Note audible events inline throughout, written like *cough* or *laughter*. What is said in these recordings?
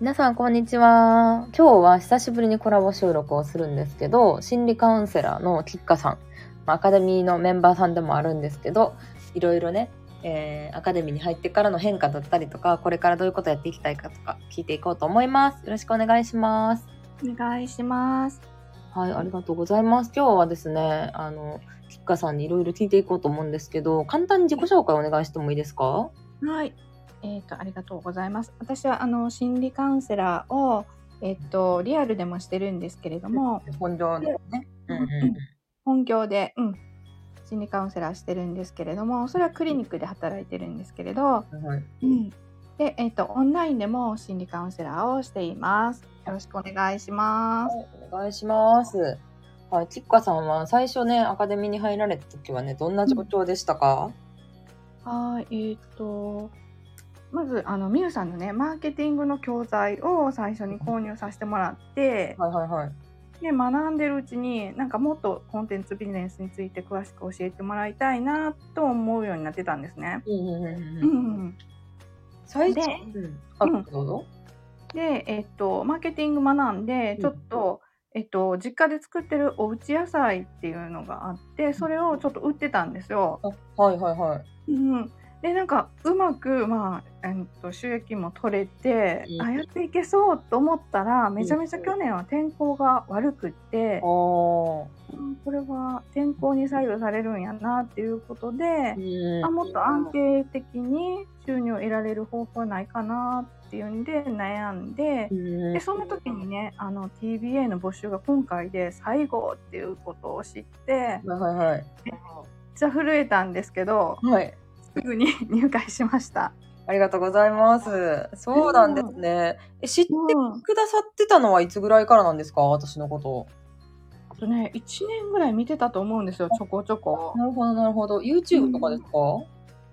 皆さん、こんにちは。今日は久しぶりにコラボ収録をするんですけど、心理カウンセラーのキッカさん、アカデミーのメンバーさんでもあるんですけど、いろいろね、えー、アカデミーに入ってからの変化だったりとか、これからどういうことやっていきたいかとか聞いていこうと思います。よろしくお願いします。お願いします。はい、ありがとうございます。今日はですね、あの、キッカさんにいろいろ聞いていこうと思うんですけど、簡単に自己紹介お願いしてもいいですか？はい。えっ、と、ありがとうございます。私は、あの、心理カウンセラーを、えっ、と、リアルでもしてるんですけれども、本業のね。うんうんうん本業で、うん、心理カウンセラーしてるんですけれども、それはクリニックで働いてるんですけれど、はいうん。で、えっ、と、オンラインでも心理カウンセラーをしています。よろしくお願いします。お願いします。はい、キッカさんは最初ね、アカデミーに入られた時はね、どんな状況でしたか、はい、えっ、と、まず、あの、みゆさんのね、マーケティングの教材を最初に購入させてもらって、はいはいはい。で学んでるうちになんかもっとコンテンツビジネスについて詳しく教えてもらいたいなと思うようになってたんですね。うんうんうんううん。ん、最初、でえっと、マーケティング学んでちょっと、えっと、実家で作ってるおうち野菜っていうのがあってそれをちょっと売ってたんですよ。あ、はいはいはい。うん、でなんかうまく、まあえっと、収益も取れて、うんあやっていけそうと思ったらめちゃめちゃ去年は天候が悪くって。おうんこれは天候に左右されるんやなっていうことで、ー。あもっと安定的に収入を得られる方法ないかなっていうんで悩んでう、んでそんな時にねあの TBA の募集が今回で最後っていうことを知ってはいはいはい。めっちゃ震えたんですけどはい。すぐに *laughs* 入会しました。ありがとうございます。そうなんですね。え、知ってうんくださってたのはいつぐらいからなんですか？私のこと。あとね1年ぐらい見てたと思うんですよちょこちょこ。なるほどなるほど。YouTube とかですか、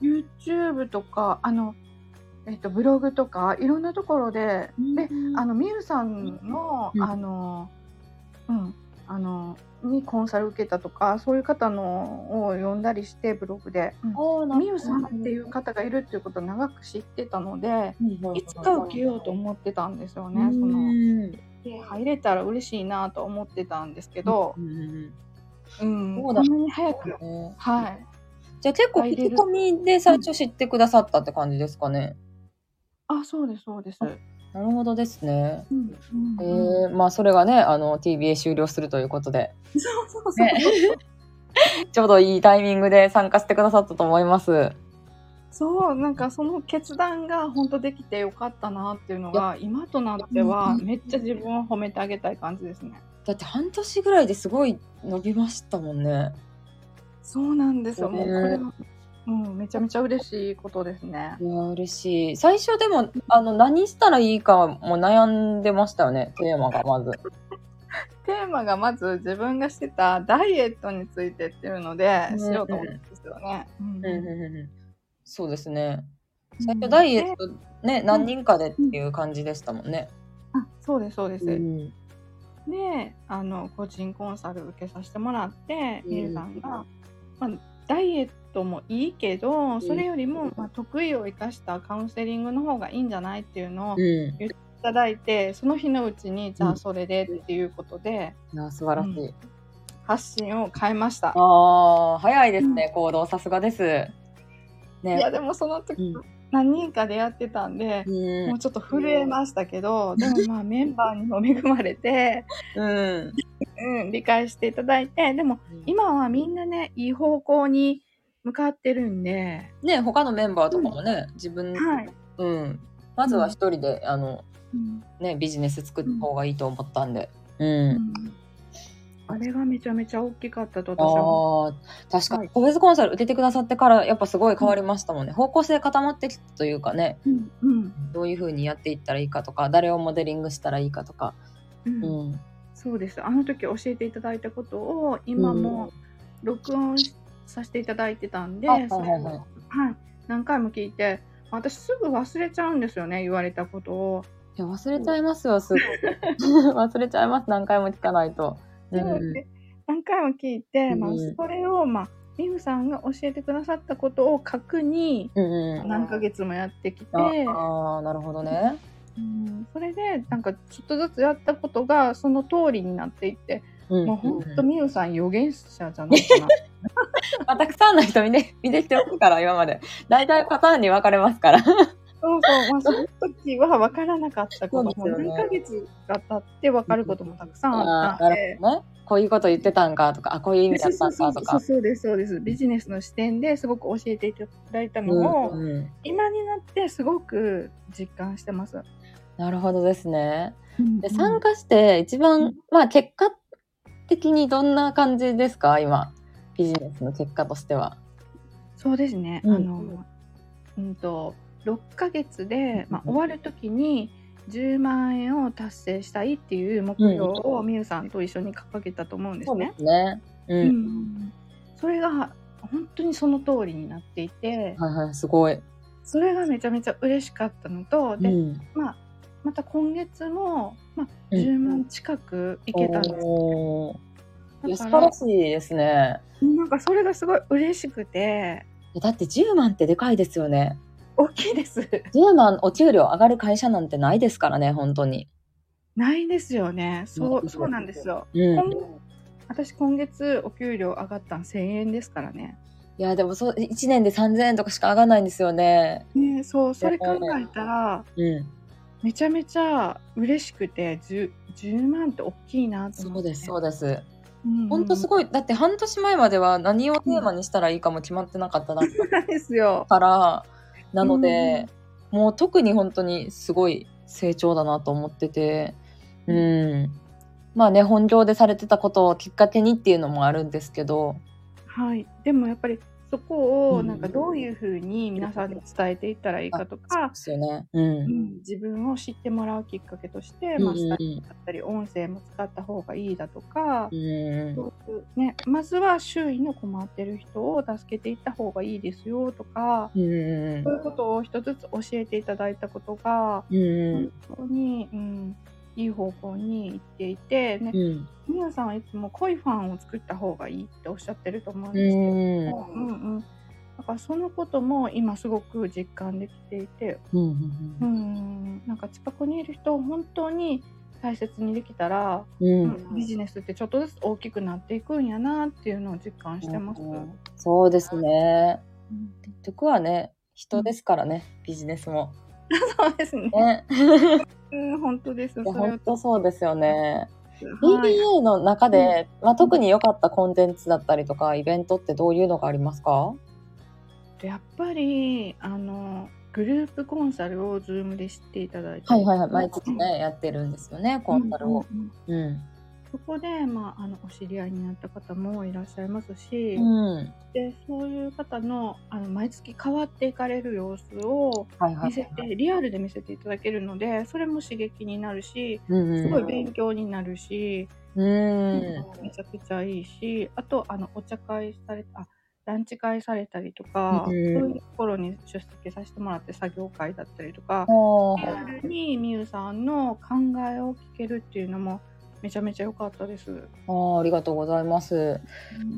YouTube とかあの、えっと、ブログとかいろんなところで、であのみゆさんの、うんあのうんあのにコンサル受けたとかそういう方のを読んだりしてブログで、みゆさんっていう方がいるっていうことを長く知ってたのでいつかい受けようと思ってたんですよね。うん。そので入れたら嬉しいなと思ってたんですけどう、んうんうん、そうだこん。なに早く、うんね。はい、じゃあ結構聞き込みで最初知ってくださったって感じですかね。あそうですそうです。なるほどですね。うんえうんうんー、まあそれがね、あの TBA 終了するということで、そうそうそう。ね *laughs* ちょうどいいタイミングで参加してくださったと思います。そうなんかその決断が本当できてよかったなっていうのが今となってはめっちゃ自分を褒めてあげたい感じですね。だって半年ぐらいですごい伸びましたもんね。そうなんですよ。もうこれねは、うん、めちゃめちゃ嬉しいことですねい。や嬉しい。最初でもあの何したらいいかも悩んでましたよね。テーマがまず。*laughs* テーマがまず自分がしてたダイエットについてっていうのでうんしようと思ったんですよね。そうですね。最うん初ダイエットね、何人かでっていう感じでしたもんね。あそうですそうです。うんであの個人コンサル受けさせてもらってうんみゆさんが、まあ、ダイエットもいいけどそれよりも、まあ、得意を生かしたカウンセリングの方がいいんじゃないっていうのをいうん。ただいてその日のうちにじゃうんあそれでっていうことでいや素晴らしい。発信を変えました。ああ、早いですね、行動。さすがです。ね。いやでもその時、うん何人かでやってたんで、うんもうちょっと震えましたけど、でもまあメンバーにも恵まれて、うん。うん、理解していただいてでも今はみんなねいい方向に向かってるんで、ね、他のメンバーとかもね、自分、はい、うん。まずは一人で、あの、うん。ね、ビジネス作った方がいいと思ったんで。う。うんんあれがめちゃめちゃ大きかったと私は確かに、はい個別コンサル受けてくださってから、やっぱすごい変わりましたもんね。方向性固まってきたというかね、うんうんどういうふうにやっていったらいいかとか、誰をモデリングしたらいいかとか。うんうん。そうですあの時教えていただいたことを今も録音しさせていただいてたんで、あはいそれをはいはいはい、何回も聞いて私すぐ忘れちゃうんですよね言われたことを。いや、忘れちゃいますよ、すぐ。*laughs* *laughs* 忘れちゃいます、何回も聞かないと。何回も聞いて、まあうん、それを、まあ、ミフさんが教えてくださったことを確認うんうん。何ヶ月もやってきて、ああー、なるほどね。うん、それでなんかちょっとずつやったことがその通りになっていって、うんもう本当みゆさん予言者じゃないかな。*laughs* まあ、たくさんの人見て、見てきておくから、今まで。大体パターンに分かれますから。そうそう、まあ、その時は分からなかったことも、ね何ヶ月が経って分かることもたくさんあったんでね。こういうこと言ってたんかとか、あ、こういう意味だったんかとか。そうそうですそうですビジネスの視点ですごく教えていただいたのを、うんうん今になってすごく実感してます。なるほどですね。で、うん参加して一番、まあ結果的にどんな感じですか？今。ビジネスの結果としては。そうですね。うんあの、うんと6ヶ月で、まあ、終わる時に10万円を達成したいっていう目標をみゆさんと一緒に掲げたと思うんですね。すね。う。うんんそれが本当にその通りになっていて、はいはい、すごい。それがめちゃめちゃ嬉しかったのと、で、うん。まあ、また今月も、まあ、うん10万近くいけたんです。おーいや素晴らしいですね。なんかそれがすごい嬉しくて、だって10万ってでかいですよね。大きいです。10万お給料上がる会社なんてないですからね、本当に。ないですよね。そう、そうなんですよ。うん。今私今月お給料上がったん1000円ですからね。いや、でもそう、1年で3000円とかしか上がらないんですよね。ねそう、それ考えたら、うん。めちゃめちゃ嬉しくて、10, 10万って大きいなと思って。そうです、そうです。うん本当すごい。だって半年前までは何をテーマにしたらいいかも決まってなかったなんですよ。から、なので、もう特に本当にすごい成長だなと思ってて、うん。まあね、本業でされてたことをきっかけにっていうのもあるんですけど、はい。でもやっぱりそこをうんなんかどういうふうに皆さんに伝えていったらいいかとかで、すよね。うん。うん自分を知ってもらうきっかけとして、まあ、うんうんスタイルだったり音声も使った方がいいだとかう、ん。ね、まずは周囲の困ってる人を助けていった方がいいですよとか、うん。そういうことを一つずつ教えていただいたことが、うん。本当に、うん、いい方向に行っていて、ね、うん。皆さんはいつも濃いファンを作った方がいいっておっしゃってると思うんうですけど、ん。うんうん、だからそのことも今すごく実感できていて、うん。うん、なんか近くにいる人を本当に大切にできたら、うん。ビジネスってちょっとずつ大きくなっていくんやなっていうのを実感してます。そうですね。うん結局はね、人ですからね、ビジネスも。*laughs* そうですね。ね。うん、本当です。本当そうですよね。はい BBA の中で、まあ、特に良かったコンテンツだったりとか、イベントってどういうのがありますか？やっぱりあのグループコンサルを Zoom で知っていただいて、はいはいはい。毎月ね、やってるんですよね、コンサルを。うんうんうんうん。そこで、まあ、あのお知り合いになった方もいらっしゃいますし、うん。でそういう方のあの毎月変わっていかれる様子を。見せて、リアルで見せていただけるのでそれも刺激になるしうんうん。すごい勉強になるし、うん。めちゃくちゃいいしあとあのお茶会されたあランチ会されたりとか、うんそういうところに出席させてもらって作業会だったりとか、おリアルにみゆさんの考えを聞けるっていうのもめちゃめちゃ良かったです。あーありがとうございます。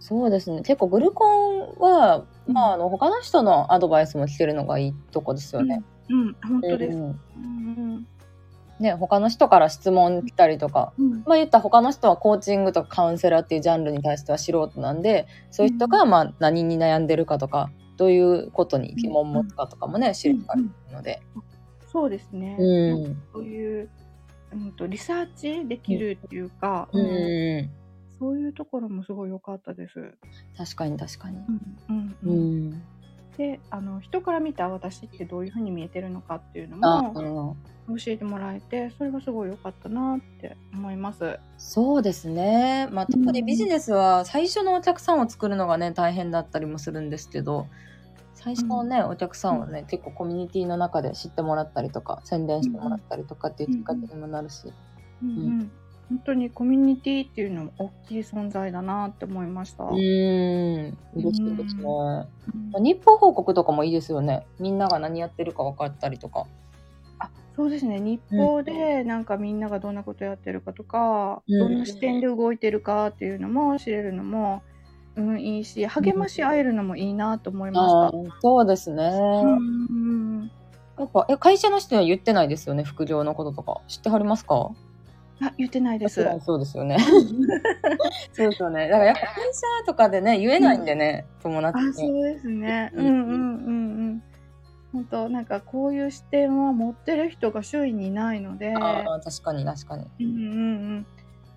そうですね。結構グルコンは、うんまあ、あの、他の人のアドバイスも聞けるのがいいとこですよね。うん、うん、本当です。うんうんね、他の人から質問来たりとか、うんまあ言ったら他の人はコーチングとかカウンセラーっていうジャンルに対しては素人なんで、そういう人がまあ何に悩んでるかとか、どういうことに疑問を持つかとかもね、知るからいいので。そうですね。うん。そういう、うん、とリサーチできるっていうか、ううんん。そういうところもすごい良かったです。確かに確かに。うんううんん。であの人から見た私ってどういうふうに見えてるのかっていうのあ、もうん。教えてもらえてそれがすごい良かったなって思います。そうですね。まあ特にビジネスは最初のお客さんを作るのがね、大変だったりもするんですけど、最初のね、お客さんはね、結構コミュニティの中で知ってもらったりとか、宣伝してもらったりとかっていうきっかけにもなるし。うんうん本当にコミュニティっていうのも大きい存在だなって思いました。うーん、嬉しいですね。うんまあ日報報告とかもいいですよね。みんなが何やってるか分かったりとか。あそうですね日報でなんかみんながどんなことやってるかとか、うんどんな視点で動いてるかっていうのも知れるのも、うん、いいし励まし合えるのもいいなと思いました。そうですね。うんやっぱ、え、会社の人には言ってないですよね、副業のこととか。知ってはりますか？あ、言ってないです。そうですよね。*laughs* そうですよね。だからやっぱ会社とかでね、言えないんでね、友達あ、に。そうですね。ううんんうんうんうん。本当なんかこういう視点は持ってる人が周囲にいないので、ああ、確かに確かに。うんうんうん。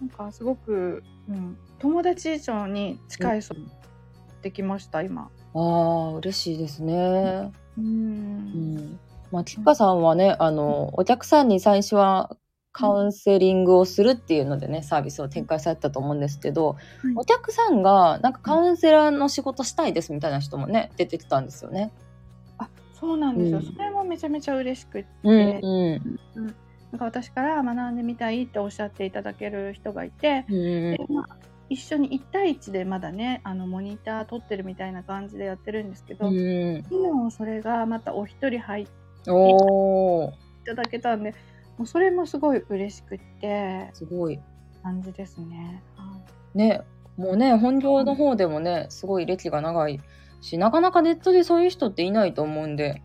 なんかすごく、うん、友達以上に近い人できました、今。ああ、嬉しいですね。う。うんん。まあ、ティッカさんはね、あの、お客さんに最初はカウンセリングをするっていうのでね、サービスを展開されてたと思うんですけど、はいお客さんが、なんかカウンセラーの仕事したいですみたいな人もね、出てきたんですよね。あ、そうなんですよ。うんそれもめちゃめちゃ嬉しくって、うん、うん。なんか私から学んでみたいっておっしゃっていただける人がいて、うんでまあ、一緒に1対1でまだねあのモニター取ってるみたいな感じでやってるんですけど、うん。今それがまたお一人入っていただけたんでもうそれもすごい嬉しくってすごい。感じですね。はいね、もうね、本業の方でもね、すごい歴が長いし、なかなかネットでそういう人っていないと思うんで、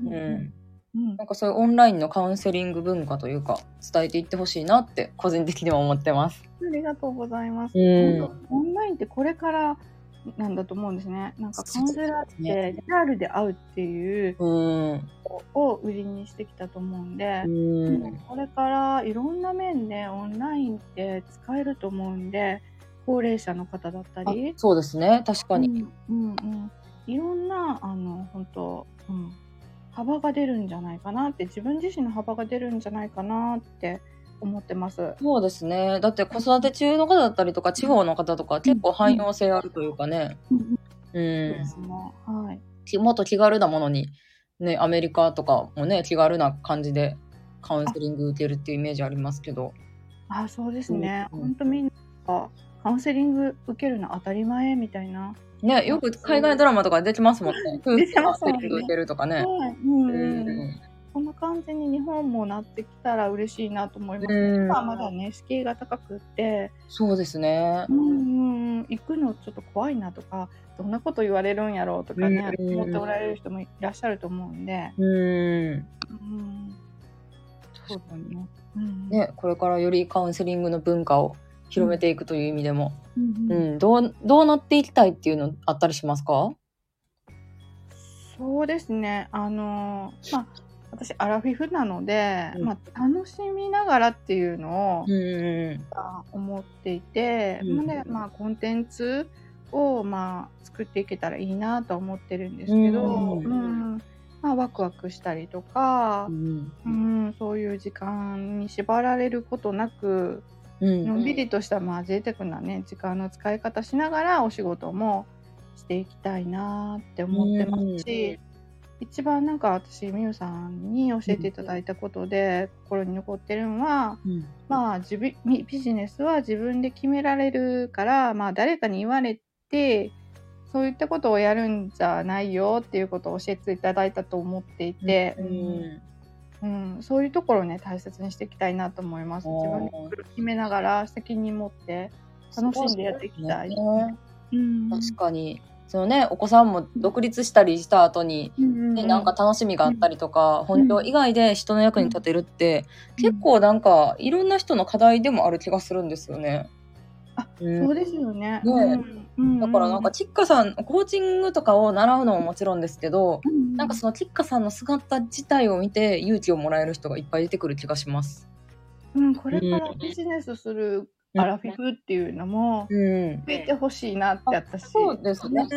うん。うんなんかそういうオンラインのカウンセリング文化というか、伝えていってほしいなって、個人的には思ってます。ありがとうございます。うんオンラインってこれからなんだと思うんですね。なんかカウンセラーってリアルで会うっていううん。を売りにしてきたと思うんでう、ん。これからいろんな面でオンラインって使えると思うんで高齢者の方だったありそうですね、確かに。うんうんうん、いろんなあの本当、うん、幅が出るんじゃないかなって自分自身の幅が出るんじゃないかなって思ってます。そうですね。だって子育て中の方だったりとか、地方の方とか結構汎用性あるというかね。そううんで。すねはいきもっと気軽なものに、ね、アメリカとかもね、気軽な感じでカウンセリング受けるっていうイメージありますけど。あそうですね、うん本当みんながカウンセリング受けるの当たり前みたいな。ね、よく海外ドラマとかで出てますもんね。夫婦出てカウンセリング受けるとかね。はいうん。こんな感じに日本もなってきたら嬉しいなと思います。うん今はまだね敷居が高くって、そうですねう。んうんうん、行くのちょっと怖いなとかどんなこと言われるんやろうとかね、うん思っておられる人もいらっしゃると思うんで、うん。うん、そうだね。うんね、これからよりカウンセリングの文化を広めていくという意味でも、うんううんん、どう、どうなっていきたいっていうのあったりしますか？そうですね。あのまあ私アラフィフなので、うんまあ楽しみながらっていうのを、うん。あ思っていて、うんでまあコンテンツをまあ作っていけたらいいなと思ってるんですけど、うんうんまあワクワクしたりとかう、ん。うん、そういう時間に縛られることなくうん。のんびりとしたまあ贅沢なね時間の使い方しながらお仕事もしていきたいなって思ってますし、一番なんか私みゆさんに教えていただいたことで心に残ってるのは、うん。まあ自分ビビジネスは自分で決められるから、まあ、誰かに言われてそういったことをやるんじゃないよっていうことを教えていただいたと思っていて、うん。うんそういうところをね大切にしていきたいなと思います。自分で決めながら責任持って楽しんでやっていきたい。ねうん確かに。そのね、お子さんも独立したりした後に、うんね、なんか楽しみがあったりとか、本業以外で人の役に立てるって、結構なんかいろんな人の課題でもある気がするんですよね。あうんそうですよね。ねうんうんだからなんか、チッカさん、コーチングとかを習うのももちろんですけど、うんなんかそのチッカさんの姿自体を見て勇気をもらえる人がいっぱい出てくる気がします。うん、これからビジネスするアラフィフっていうのもうん。増えてほしいなって私そうですね。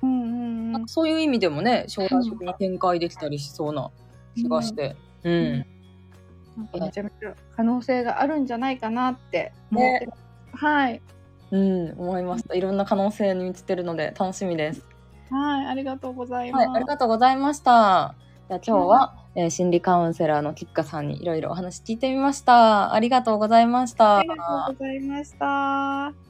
うんうんそういう意味でもね、将来的に展開できたりしそうな気がして。うん。なんかめちゃめちゃ可能性があるんじゃないかなって思ってます。はい。うん、思いました。いろんな可能性に満ちてるので楽しみです。はい、ありがとうございます。はい、ありがとうございました。じゃあ今日は、えー心理カウンセラーのキッカさんにいろいろお話聞いてみました。ありがとうございました。ありがとうございました。